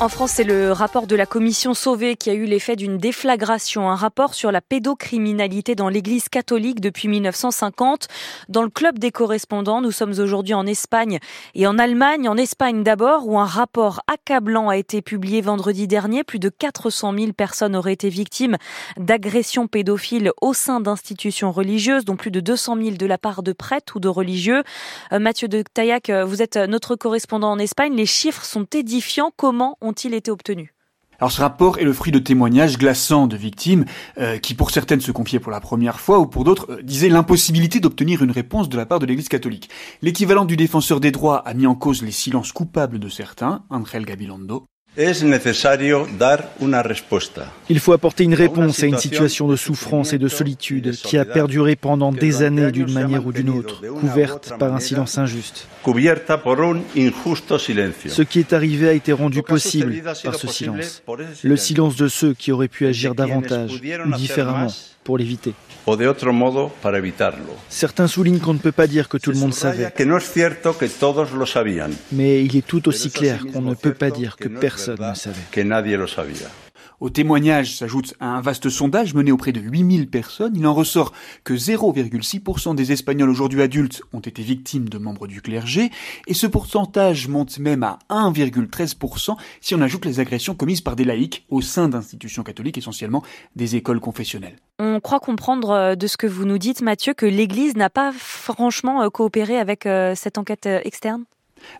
En France, c'est le rapport de la commission Sauvé qui a eu l'effet d'une déflagration, un rapport sur la pédocriminalité dans l'église catholique depuis 1950. Dans le club des correspondants, nous sommes aujourd'hui en Espagne et en Allemagne. En Espagne d'abord, où un rapport accablant a été publié vendredi dernier. Plus de 400 000 personnes auraient été victimes d'agressions pédophiles au sein d'institutions religieuses, dont plus de 200 000 de la part de prêtres ou de religieux. Euh, Mathieu de Taillac, euh, vous êtes notre correspondant en Espagne. Les chiffres sont édifiants. Comment ont-ils été obtenus? Alors ce rapport est le fruit de témoignages glaçants de victimes euh, qui pour certaines se confiaient pour la première fois ou pour d'autres euh, disaient l'impossibilité d'obtenir une réponse de la part de l'Église catholique. L'équivalent du défenseur des droits a mis en cause les silences coupables de certains, Angel Gabilondo, il faut apporter une réponse à une situation de souffrance et de solitude qui a perduré pendant des années d'une manière ou d'une autre, couverte par un silence injuste. Ce qui est arrivé a été rendu possible par ce silence, le silence de ceux qui auraient pu agir davantage ou différemment pour l'éviter. Certains soulignent qu'on ne peut pas dire que tout le monde savait. Mais il est tout aussi clair qu'on ne peut pas dire que personne ne savait. Au témoignage s'ajoute un vaste sondage mené auprès de 8000 personnes. Il en ressort que 0,6% des Espagnols aujourd'hui adultes ont été victimes de membres du clergé, et ce pourcentage monte même à 1,13% si on ajoute les agressions commises par des laïcs au sein d'institutions catholiques, essentiellement des écoles confessionnelles. On croit comprendre euh, de ce que vous nous dites, Mathieu, que l'Église n'a pas franchement euh, coopéré avec euh, cette enquête externe?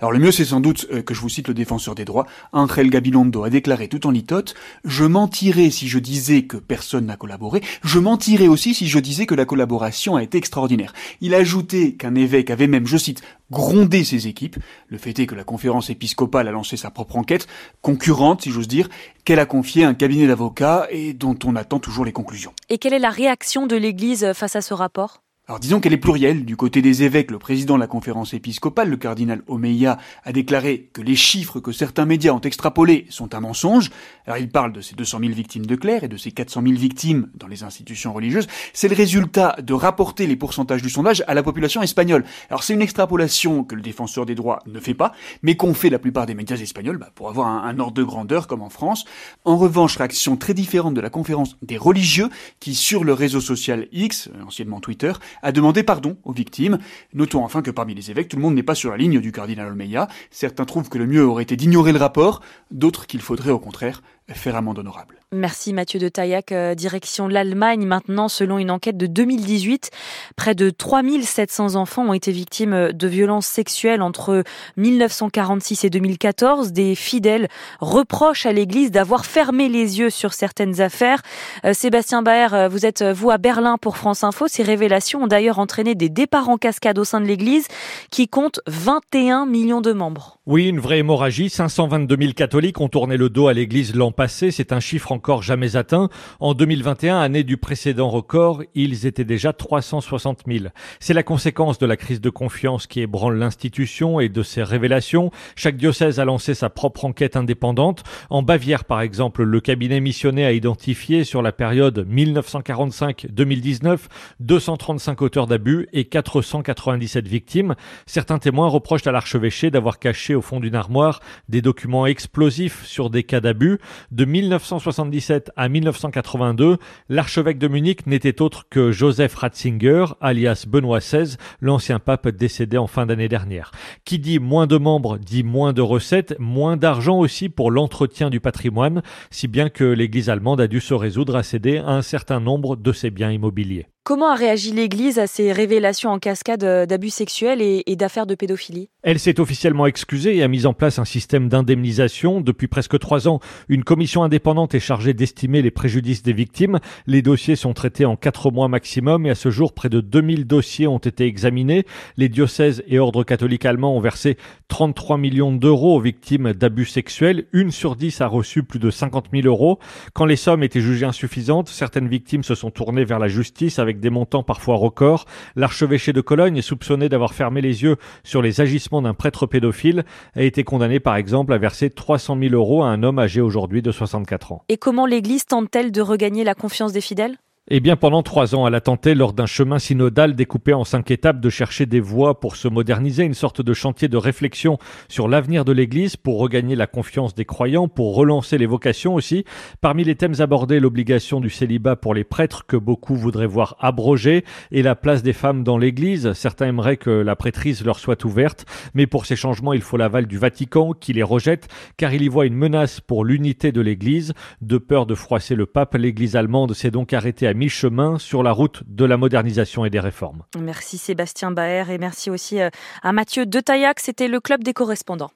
Alors le mieux c'est sans doute euh, que je vous cite le défenseur des droits. Angel Gabilondo a déclaré tout en litote « Je mentirais si je disais que personne n'a collaboré, je mentirais aussi si je disais que la collaboration a été extraordinaire. » Il a ajouté qu'un évêque avait même, je cite, grondé ses équipes. Le fait est que la conférence épiscopale a lancé sa propre enquête, concurrente si j'ose dire, qu'elle a confiée à un cabinet d'avocats et dont on attend toujours les conclusions. Et quelle est la réaction de l'Église face à ce rapport? Alors disons qu'elle est plurielle. Du côté des évêques, le président de la conférence épiscopale, le cardinal Omeya, a déclaré que les chiffres que certains médias ont extrapolés sont un mensonge. Alors il parle de ces 200 000 victimes de clerc et de ces 400 000 victimes dans les institutions religieuses. C'est le résultat de rapporter les pourcentages du sondage à la population espagnole. Alors c'est une extrapolation que le défenseur des droits ne fait pas, mais qu'ont fait la plupart des médias espagnols bah, pour avoir un, un ordre de grandeur comme en France. En revanche, réaction très différente de la conférence des religieux qui, sur le réseau social X, anciennement Twitter, a demandé pardon aux victimes. Notons enfin que parmi les évêques, tout le monde n'est pas sur la ligne du cardinal Olmeya. Certains trouvent que le mieux aurait été d'ignorer le rapport, d'autres qu'il faudrait au contraire faire amende honorable. Merci Mathieu de Taillac. Euh, direction l'Allemagne maintenant, selon une enquête de 2018, près de 3700 enfants ont été victimes de violences sexuelles entre 1946 et 2014. Des fidèles reprochent à l'Église d'avoir fermé les yeux sur certaines affaires. Euh, Sébastien Baer, euh, vous êtes vous à Berlin pour France Info. Ces révélations ont d'ailleurs entraîné des départs en cascade au sein de l'Église qui compte 21 millions de membres. Oui, une vraie hémorragie. 522 000 catholiques ont tourné le dos à l'Église l'an passé. C'est un chiffre encore jamais atteint. En 2021, année du précédent record, ils étaient déjà 360 000. C'est la conséquence de la crise de confiance qui ébranle l'institution et de ses révélations. Chaque diocèse a lancé sa propre enquête indépendante. En Bavière, par exemple, le cabinet missionné a identifié sur la période 1945-2019 235 auteurs d'abus et 497 victimes. Certains témoins reprochent à l'archevêché d'avoir caché au fond d'une armoire des documents explosifs sur des cas d'abus. De 1977 à 1982, l'archevêque de Munich n'était autre que Joseph Ratzinger, alias Benoît XVI, l'ancien pape décédé en fin d'année dernière. Qui dit moins de membres dit moins de recettes, moins d'argent aussi pour l'entretien du patrimoine, si bien que l'Église allemande a dû se résoudre à céder un certain nombre de ses biens immobiliers. Comment a réagi l'Église à ces révélations en cascade euh, d'abus sexuels et, d'affaires de pédophilie? Elle s'est officiellement excusée et a mis en place un système d'indemnisation. Depuis presque trois ans, une commission indépendante est chargée d'estimer les préjudices des victimes. Les dossiers sont traités en quatre mois maximum et à ce jour, près de 2000 dossiers ont été examinés. Les diocèses et ordres catholiques allemands ont versé 33 millions d'euros aux victimes d'abus sexuels. Une sur dix a reçu plus de 50 000 euros. Quand les sommes étaient jugées insuffisantes, certaines victimes se sont tournées vers la justice des montants parfois records. L'archevêché de Cologne, soupçonné d'avoir fermé les yeux sur les agissements d'un prêtre pédophile, a été condamné par exemple à verser 300 000 euros à un homme âgé aujourd'hui de 64 ans. Et comment l'Église tente-t-elle de regagner la confiance des fidèles? Eh bien, pendant trois ans, elle a tenté, lors d'un chemin synodal découpé en cinq étapes, de chercher des voies pour se moderniser, une sorte de chantier de réflexion sur l'avenir de l'Église, pour regagner la confiance des croyants, pour relancer les vocations aussi. Parmi les thèmes abordés, l'obligation du célibat pour les prêtres, que beaucoup voudraient voir abrogée, et la place des femmes dans l'Église. Certains aimeraient que la prêtrise leur soit ouverte, mais pour ces changements, il faut l'aval du Vatican, qui les rejette, car il y voit une menace pour l'unité de l'Église. De peur de froisser le pape, l'Église allemande s'est donc arrêtée à mi-chemin sur la route de la modernisation et des réformes. Merci Sébastien Baer et merci aussi euh, à Mathieu Detaillac. C'était le club des correspondants.